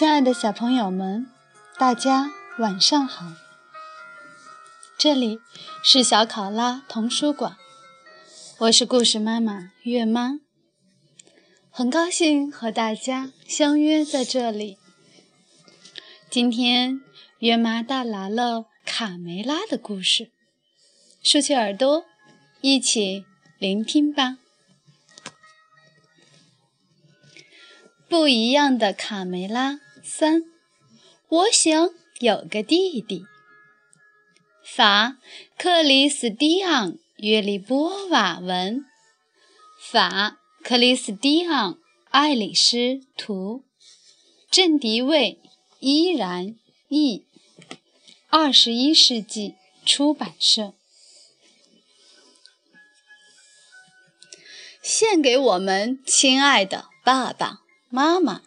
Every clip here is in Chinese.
亲爱的小朋友们，大家晚上好！这里是小考拉童书馆，我是故事妈妈月妈，很高兴和大家相约在这里。今天月妈带来了卡梅拉的故事，竖起耳朵，一起聆听吧。不一样的卡梅拉三，我想有个弟弟。法克里斯蒂昂·约利波瓦文，法克里斯蒂昂·爱丽丝图，郑迪卫依然译，二十一世纪出版社。献给我们亲爱的爸爸。妈妈，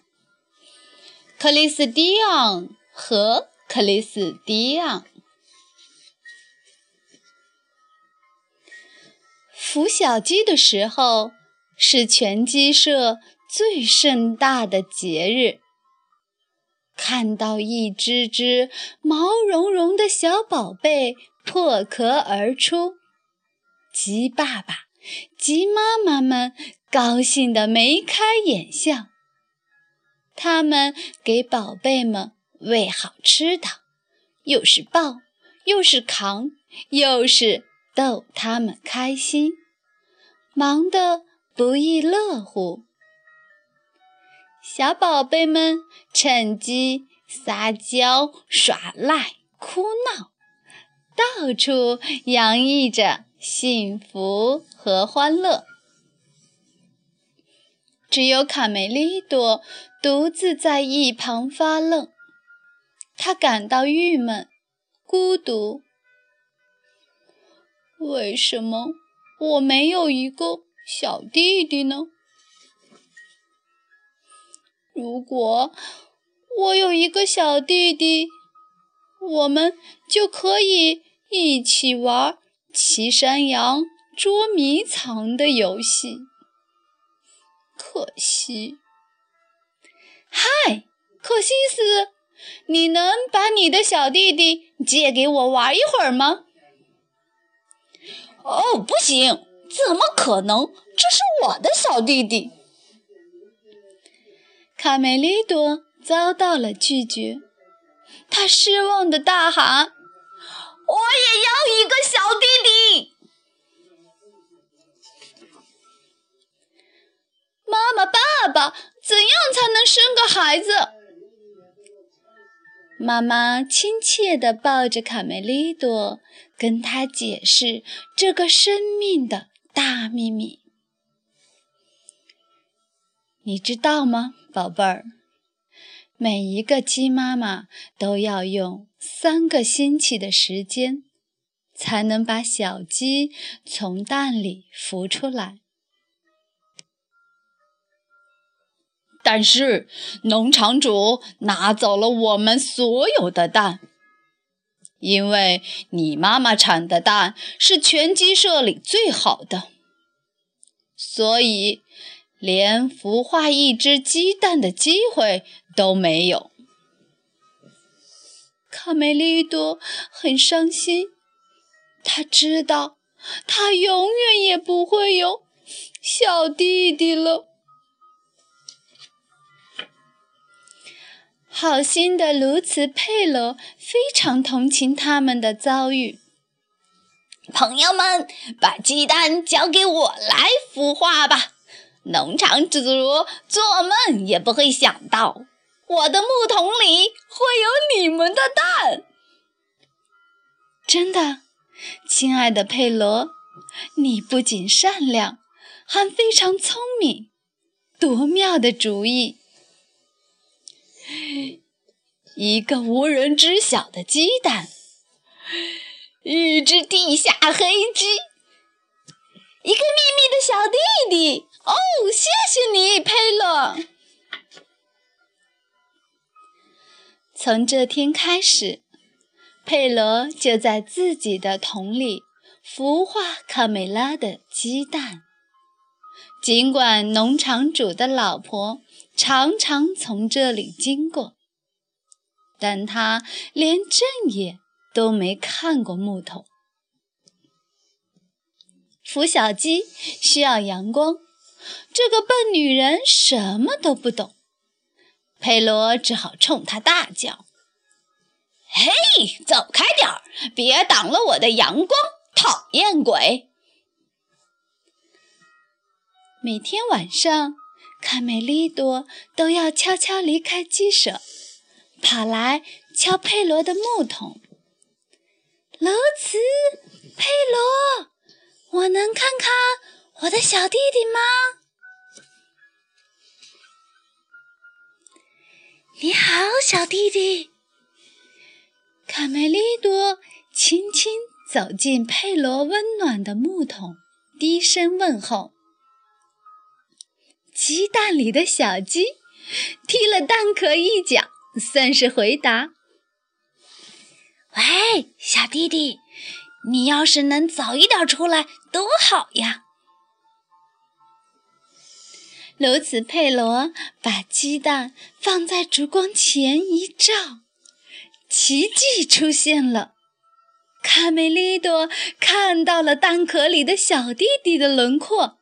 克里斯蒂昂和克里斯蒂昂，孵小鸡的时候是全鸡舍最盛大的节日。看到一只只毛茸茸的小宝贝破壳而出，鸡爸爸、鸡妈妈们高兴得眉开眼笑。他们给宝贝们喂好吃的，又是抱，又是扛，又是逗他们开心，忙得不亦乐乎。小宝贝们趁机撒娇、耍赖、哭闹，到处洋溢着幸福和欢乐。只有卡梅利多。独自在一旁发愣，他感到郁闷、孤独。为什么我没有一个小弟弟呢？如果我有一个小弟弟，我们就可以一起玩骑山羊、捉迷藏的游戏。可惜。嗨，可西斯，你能把你的小弟弟借给我玩一会儿吗？哦，不行，怎么可能？这是我的小弟弟。卡梅利多遭到了拒绝，他失望的大喊：“我也要一个小弟弟！”妈妈，爸爸。怎样才能生个孩子？妈妈亲切地抱着卡梅利多，跟他解释这个生命的大秘密。你知道吗，宝贝儿？每一个鸡妈妈都要用三个星期的时间，才能把小鸡从蛋里孵出来。但是农场主拿走了我们所有的蛋，因为你妈妈产的蛋是全鸡舍里最好的，所以连孵化一只鸡蛋的机会都没有。卡梅利多很伤心，他知道他永远也不会有小弟弟了。好心的卢茨佩罗非常同情他们的遭遇。朋友们，把鸡蛋交给我来孵化吧！农场主做梦也不会想到，我的木桶里会有你们的蛋。真的，亲爱的佩罗，你不仅善良，还非常聪明，多妙的主意！一个无人知晓的鸡蛋，一只地下黑鸡，一个秘密的小弟弟。哦，谢谢你，佩洛。从这天开始，佩罗就在自己的桶里孵化卡梅拉的鸡蛋。尽管农场主的老婆常常从这里经过。但他连正眼都没看过木头。孵小鸡需要阳光，这个笨女人什么都不懂。佩罗只好冲她大叫：“嘿，走开点儿，别挡了我的阳光，讨厌鬼！”每天晚上，卡梅利多都要悄悄离开鸡舍，跑来敲佩罗的木桶。罗茨，佩罗，我能看看我的小弟弟吗？你好，小弟弟。卡梅利多轻轻走进佩罗温暖的木桶，低声问候。鸡蛋里的小鸡踢了蛋壳一脚，算是回答。喂，小弟弟，你要是能早一点出来多好呀！如此，佩罗把鸡蛋放在烛光前一照，奇迹出现了。卡梅利多看到了蛋壳里的小弟弟的轮廓，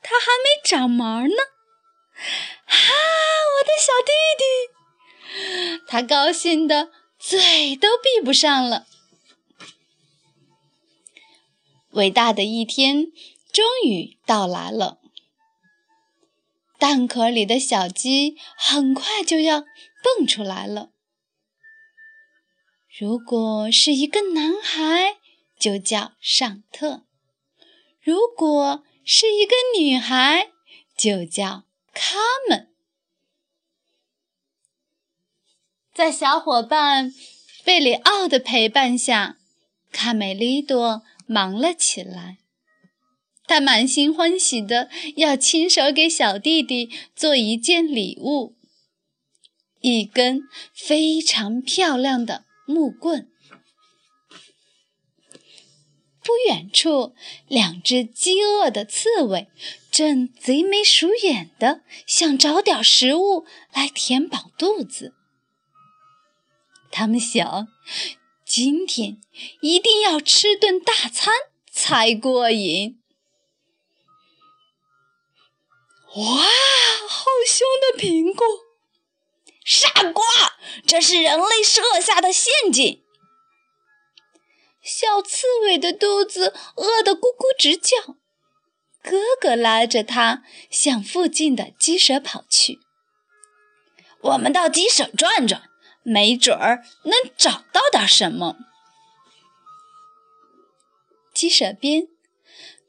他还没长毛呢。哈，我的小弟弟！他高兴的嘴都闭不上了。伟大的一天终于到来了。蛋壳里的小鸡很快就要蹦出来了。如果是一个男孩，就叫尚特；如果是一个女孩，就叫。他们，在小伙伴贝里奥的陪伴下，卡梅利多忙了起来。他满心欢喜的要亲手给小弟弟做一件礼物——一根非常漂亮的木棍。不远处，两只饥饿的刺猬正贼眉鼠眼的想找点食物来填饱肚子。他们想，今天一定要吃顿大餐才过瘾。哇，好香的苹果！傻瓜，这是人类设下的陷阱。小刺猬的肚子饿得咕咕直叫，哥哥拉着他向附近的鸡舍跑去。我们到鸡舍转转，没准儿能找到点什么。鸡舍边，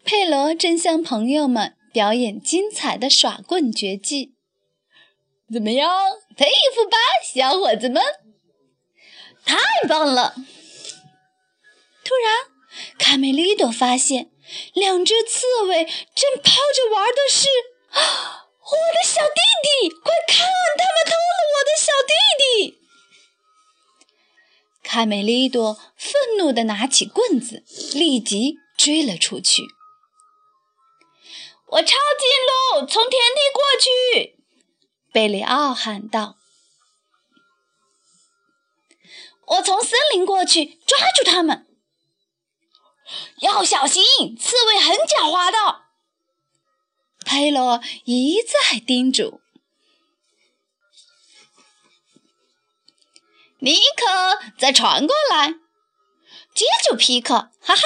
佩罗正向朋友们表演精彩的耍棍绝技。怎么样，佩服吧，小伙子们？太棒了！突然，卡梅利多发现两只刺猬正抛着玩的是啊我的小弟弟！快看，他们偷了我的小弟弟！卡梅利多愤怒地拿起棍子，立即追了出去。我抄近路，从田地过去！贝里奥喊道。我从森林过去，抓住他们！要小心，刺猬很狡猾的。佩罗一再叮嘱。尼克，再传过来，接住皮克！哈哈，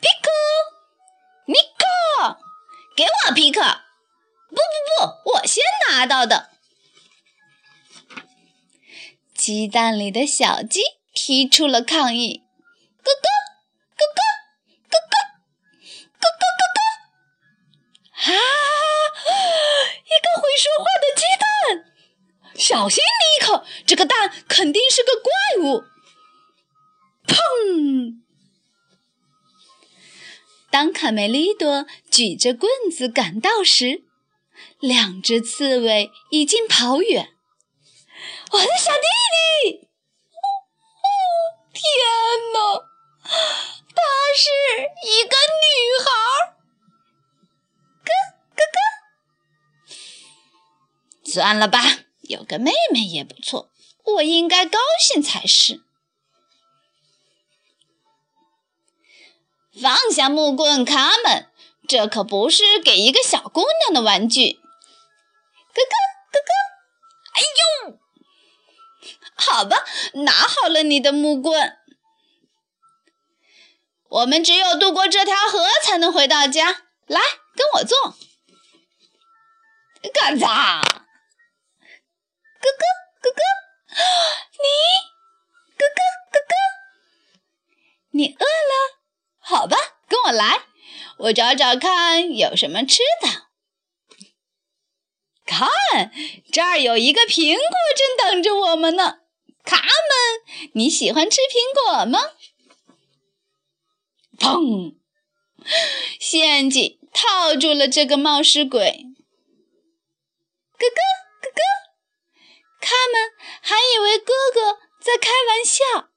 皮克，尼克，给我皮克！不不不，我先拿到的。鸡蛋里的小鸡提出了抗议，咯咯。小心，尼克！这个蛋肯定是个怪物。砰！当卡梅利多举着棍子赶到时，两只刺猬已经跑远。我的小弟弟！哦哦天哪，她是一个女孩！咯咯咯！算了吧。有个妹妹也不错。我应该高兴才是。放下木棍，卡门，这可不是给一个小姑娘的玩具。咯咯咯咯，哎呦！好吧，拿好了你的木棍。我们只有渡过这条河，才能回到家。来，跟我坐。嘎嚓！咯咯咯咯，你，咯咯咯咯，你饿了？好吧，跟我来，我找找看有什么吃的。看，这儿有一个苹果正等着我们呢。卡门，你喜欢吃苹果吗？砰！陷阱套住了这个冒失鬼。咯咯咯咯，卡门还以为哥哥在开玩笑。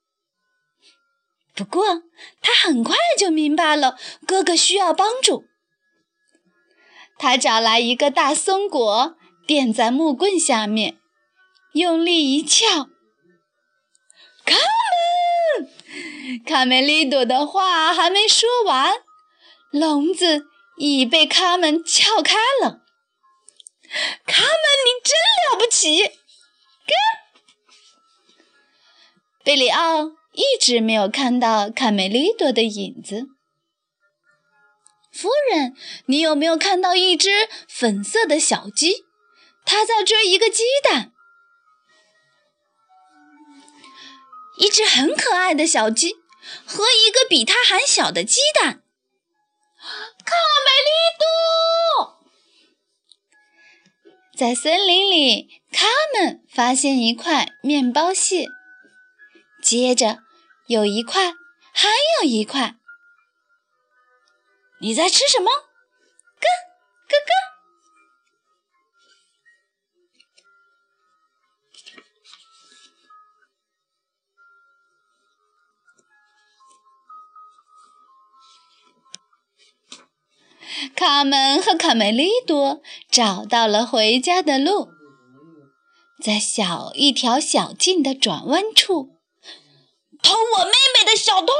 不过，他很快就明白了，哥哥需要帮助。他找来一个大松果，垫在木棍下面，用力一撬。卡门，卡梅利多的话还没说完，笼子已被卡门撬开了。卡门，你真了不起！跟贝里奥。一直没有看到卡梅利多的影子。夫人，你有没有看到一只粉色的小鸡？它在追一个鸡蛋。一只很可爱的小鸡和一个比它还小的鸡蛋。在森林里，卡门发现一块面包屑。接着，有一块，还有一块。你在吃什么？咯咯咯！卡门和卡梅利多找到了回家的路，在小一条小径的转弯处。偷我妹妹的小偷，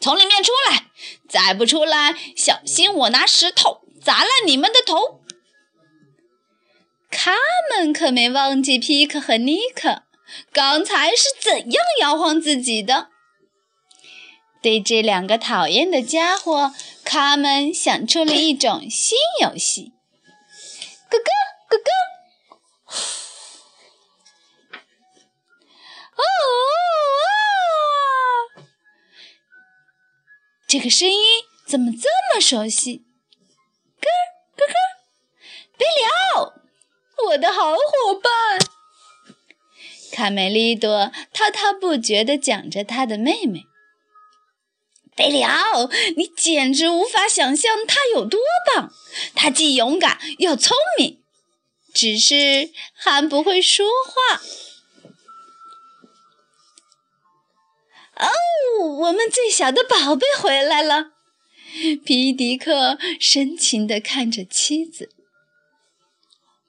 从里面出来！再不出来，小心我拿石头砸烂你们的头！他们可没忘记皮克和尼克刚才是怎样摇晃自己的。对这两个讨厌的家伙，卡门想出了一种新游戏。咯咯咯咯！哦。这个声音怎么这么熟悉？咯咯咯！贝里奥，我的好伙伴。卡梅利多滔滔不绝地讲着他的妹妹。贝里奥，你简直无法想象他有多棒！他既勇敢又聪明，只是还不会说话。哦，我们最小的宝贝回来了。皮迪克深情地看着妻子，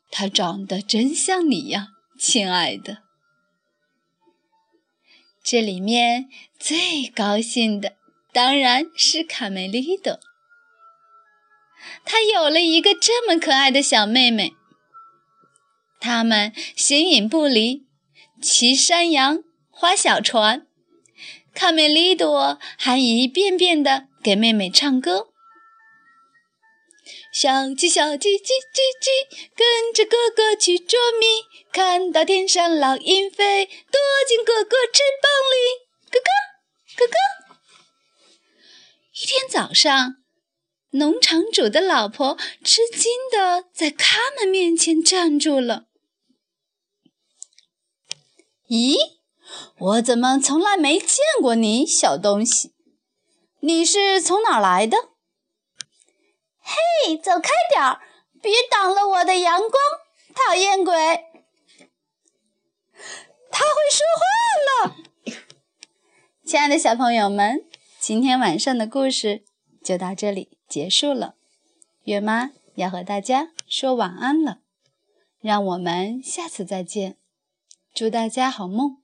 他长得真像你呀，亲爱的。这里面最高兴的当然是卡梅利多，他有了一个这么可爱的小妹妹。他们形影不离，骑山羊，划小船。卡梅利多还一遍遍地给妹妹唱歌：“小鸡，小鸡，叽叽叽，跟着哥哥去捉迷，看到天上老鹰飞，躲进哥哥翅膀里。”咯咯咯咯。一天早上，农场主的老婆吃惊地在他们面前站住了。“咦？”我怎么从来没见过你，小东西？你是从哪儿来的？嘿，走开点儿，别挡了我的阳光，讨厌鬼！他会说话了。亲爱的小朋友们，今天晚上的故事就到这里结束了。月妈要和大家说晚安了，让我们下次再见。祝大家好梦。